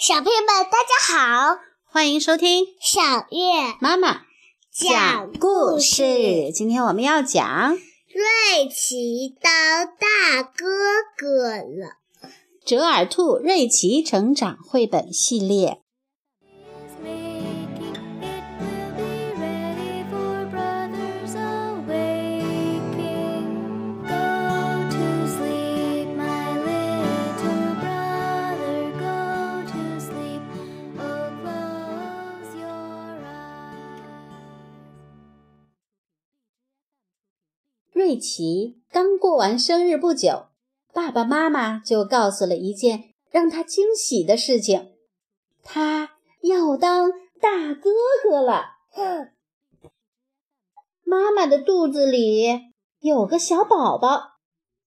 小朋友们，大家好，欢迎收听小月妈妈讲故事。今天我们要讲瑞奇当大哥哥了，《折耳兔瑞奇成长绘本》系列。瑞奇刚过完生日不久，爸爸妈妈就告诉了一件让他惊喜的事情：他要当大哥哥了。妈妈的肚子里有个小宝宝，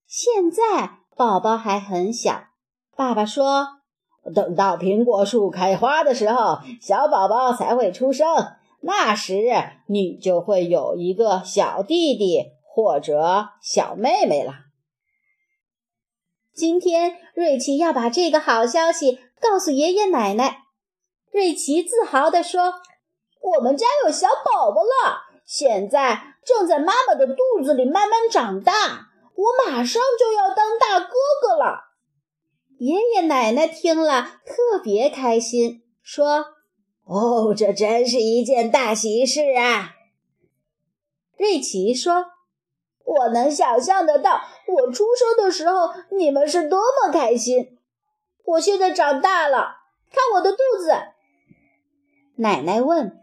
现在宝宝还很小。爸爸说：“等到苹果树开花的时候，小宝宝才会出生，那时你就会有一个小弟弟。”或者小妹妹了。今天瑞奇要把这个好消息告诉爷爷奶奶。瑞奇自豪地说：“我们家有小宝宝了，现在正在妈妈的肚子里慢慢长大。我马上就要当大哥哥了。”爷爷奶奶听了特别开心，说：“哦，这真是一件大喜事啊！”瑞奇说。我能想象得到，我出生的时候你们是多么开心。我现在长大了，看我的肚子。奶奶问：“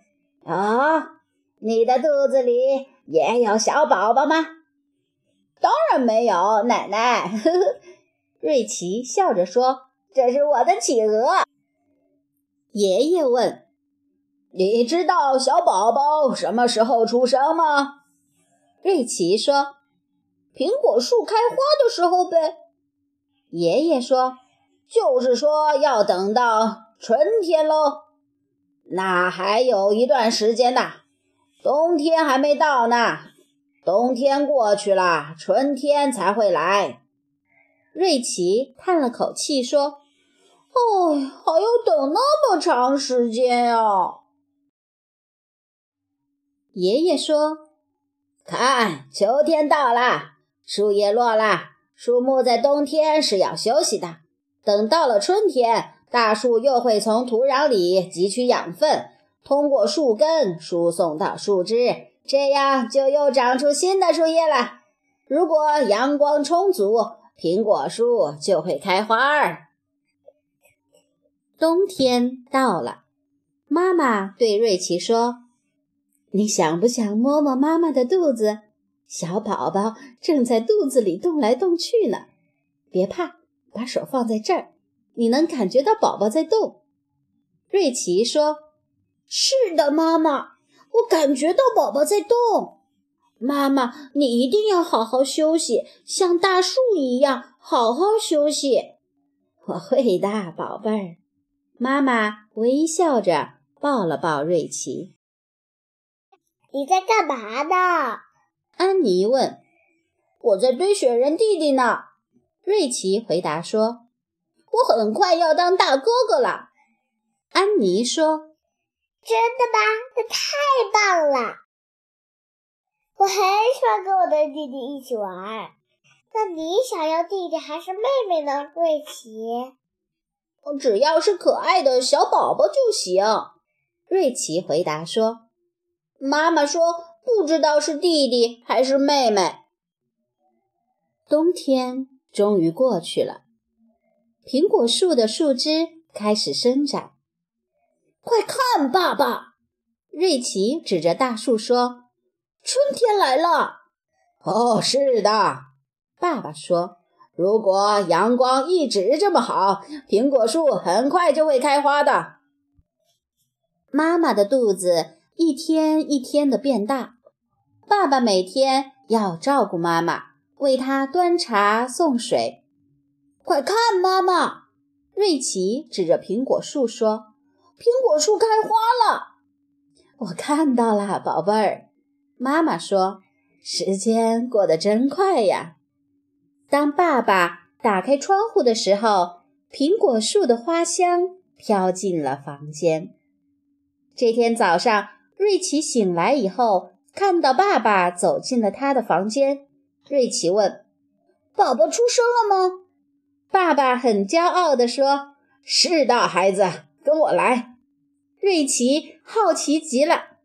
啊，你的肚子里也有小宝宝吗？”当然没有，奶奶。呵呵，瑞奇笑着说：“这是我的企鹅。”爷爷问：“你知道小宝宝什么时候出生吗？”瑞奇说：“苹果树开花的时候呗。”爷爷说：“就是说要等到春天喽。那还有一段时间呢，冬天还没到呢。冬天过去了，春天才会来。”瑞奇叹了口气说：“哎，还要等那么长时间呀。”爷爷说。看，秋天到了，树叶落了，树木在冬天是要休息的。等到了春天，大树又会从土壤里汲取养分，通过树根输送到树枝，这样就又长出新的树叶了。如果阳光充足，苹果树就会开花儿。冬天到了，妈妈对瑞奇说。你想不想摸摸妈妈的肚子？小宝宝正在肚子里动来动去呢。别怕，把手放在这儿，你能感觉到宝宝在动。瑞奇说：“是的，妈妈，我感觉到宝宝在动。妈妈，你一定要好好休息，像大树一样好好休息。”我会的，宝贝儿。妈妈微笑着抱了抱瑞奇。你在干嘛呢？安妮问。我在堆雪人弟弟呢。瑞奇回答说。我很快要当大哥哥了。安妮说。真的吗？那太棒了！我很喜欢跟我的弟弟一起玩。那你想要弟弟还是妹妹呢，瑞奇？只要是可爱的小宝宝就行。瑞奇回答说。妈妈说：“不知道是弟弟还是妹妹。”冬天终于过去了，苹果树的树枝开始伸展。快看，爸爸！瑞奇指着大树说：“春天来了。”哦，是的，爸爸说：“如果阳光一直这么好，苹果树很快就会开花的。”妈妈的肚子。一天一天的变大，爸爸每天要照顾妈妈，为她端茶送水。快看，妈妈！瑞奇指着苹果树说：“苹果树开花了。”我看到了，宝贝儿。妈妈说：“时间过得真快呀！”当爸爸打开窗户的时候，苹果树的花香飘进了房间。这天早上，瑞奇醒来以后，看到爸爸走进了他的房间。瑞奇问：“宝宝出生了吗？”爸爸很骄傲地说：“是的，孩子，跟我来。”瑞奇好奇极了。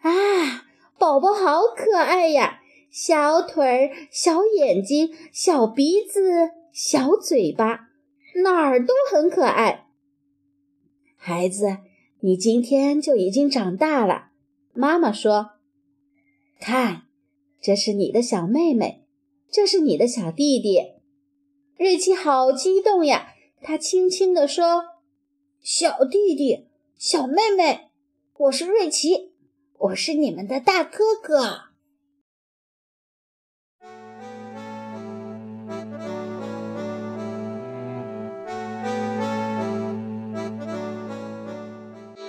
啊，宝宝好可爱呀！小腿儿、小眼睛、小鼻子、小嘴巴，哪儿都很可爱。孩子。你今天就已经长大了，妈妈说：“看，这是你的小妹妹，这是你的小弟弟。”瑞奇好激动呀，他轻轻地说：“小弟弟，小妹妹，我是瑞奇，我是你们的大哥哥。”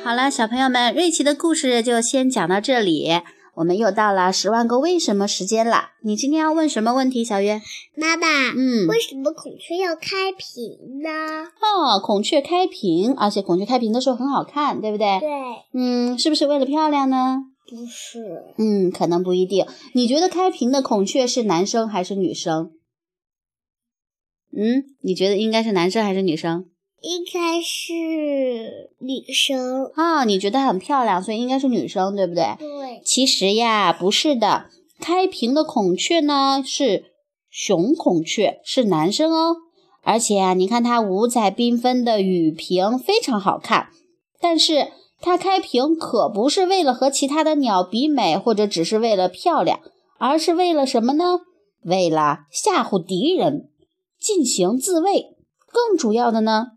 好了，小朋友们，瑞奇的故事就先讲到这里。我们又到了十万个为什么时间了。你今天要问什么问题，小月？妈妈，嗯，为什么孔雀要开屏呢？哦，孔雀开屏，而且孔雀开屏的时候很好看，对不对？对。嗯，是不是为了漂亮呢？不是。嗯，可能不一定。你觉得开屏的孔雀是男生还是女生？嗯，你觉得应该是男生还是女生？应该是女生啊，你觉得很漂亮，所以应该是女生，对不对？对。其实呀，不是的，开屏的孔雀呢是雄孔雀，是男生哦。而且啊，你看它五彩缤纷的羽屏非常好看，但是它开屏可不是为了和其他的鸟比美，或者只是为了漂亮，而是为了什么呢？为了吓唬敌人，进行自卫。更主要的呢？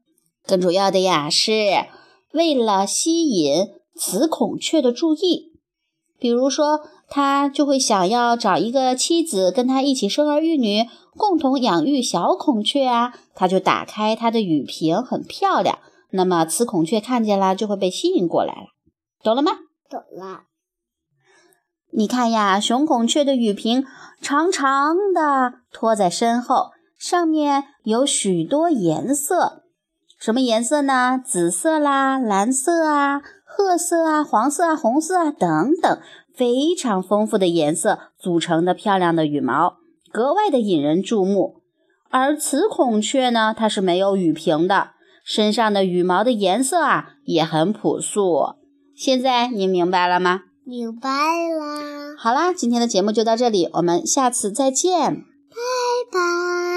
更主要的呀，是为了吸引雌孔雀的注意。比如说，他就会想要找一个妻子，跟他一起生儿育女，共同养育小孔雀啊。他就打开他的羽屏，很漂亮。那么，雌孔雀看见了，就会被吸引过来了。懂了吗？懂了。你看呀，雄孔雀的羽屏长长的，拖在身后，上面有许多颜色。什么颜色呢？紫色啦，蓝色啊，褐色啊，黄色啊，红色啊，等等，非常丰富的颜色组成的漂亮的羽毛，格外的引人注目。而雌孔雀呢，它是没有羽屏的，身上的羽毛的颜色啊也很朴素。现在你明白了吗？明白了。好啦，今天的节目就到这里，我们下次再见。拜拜。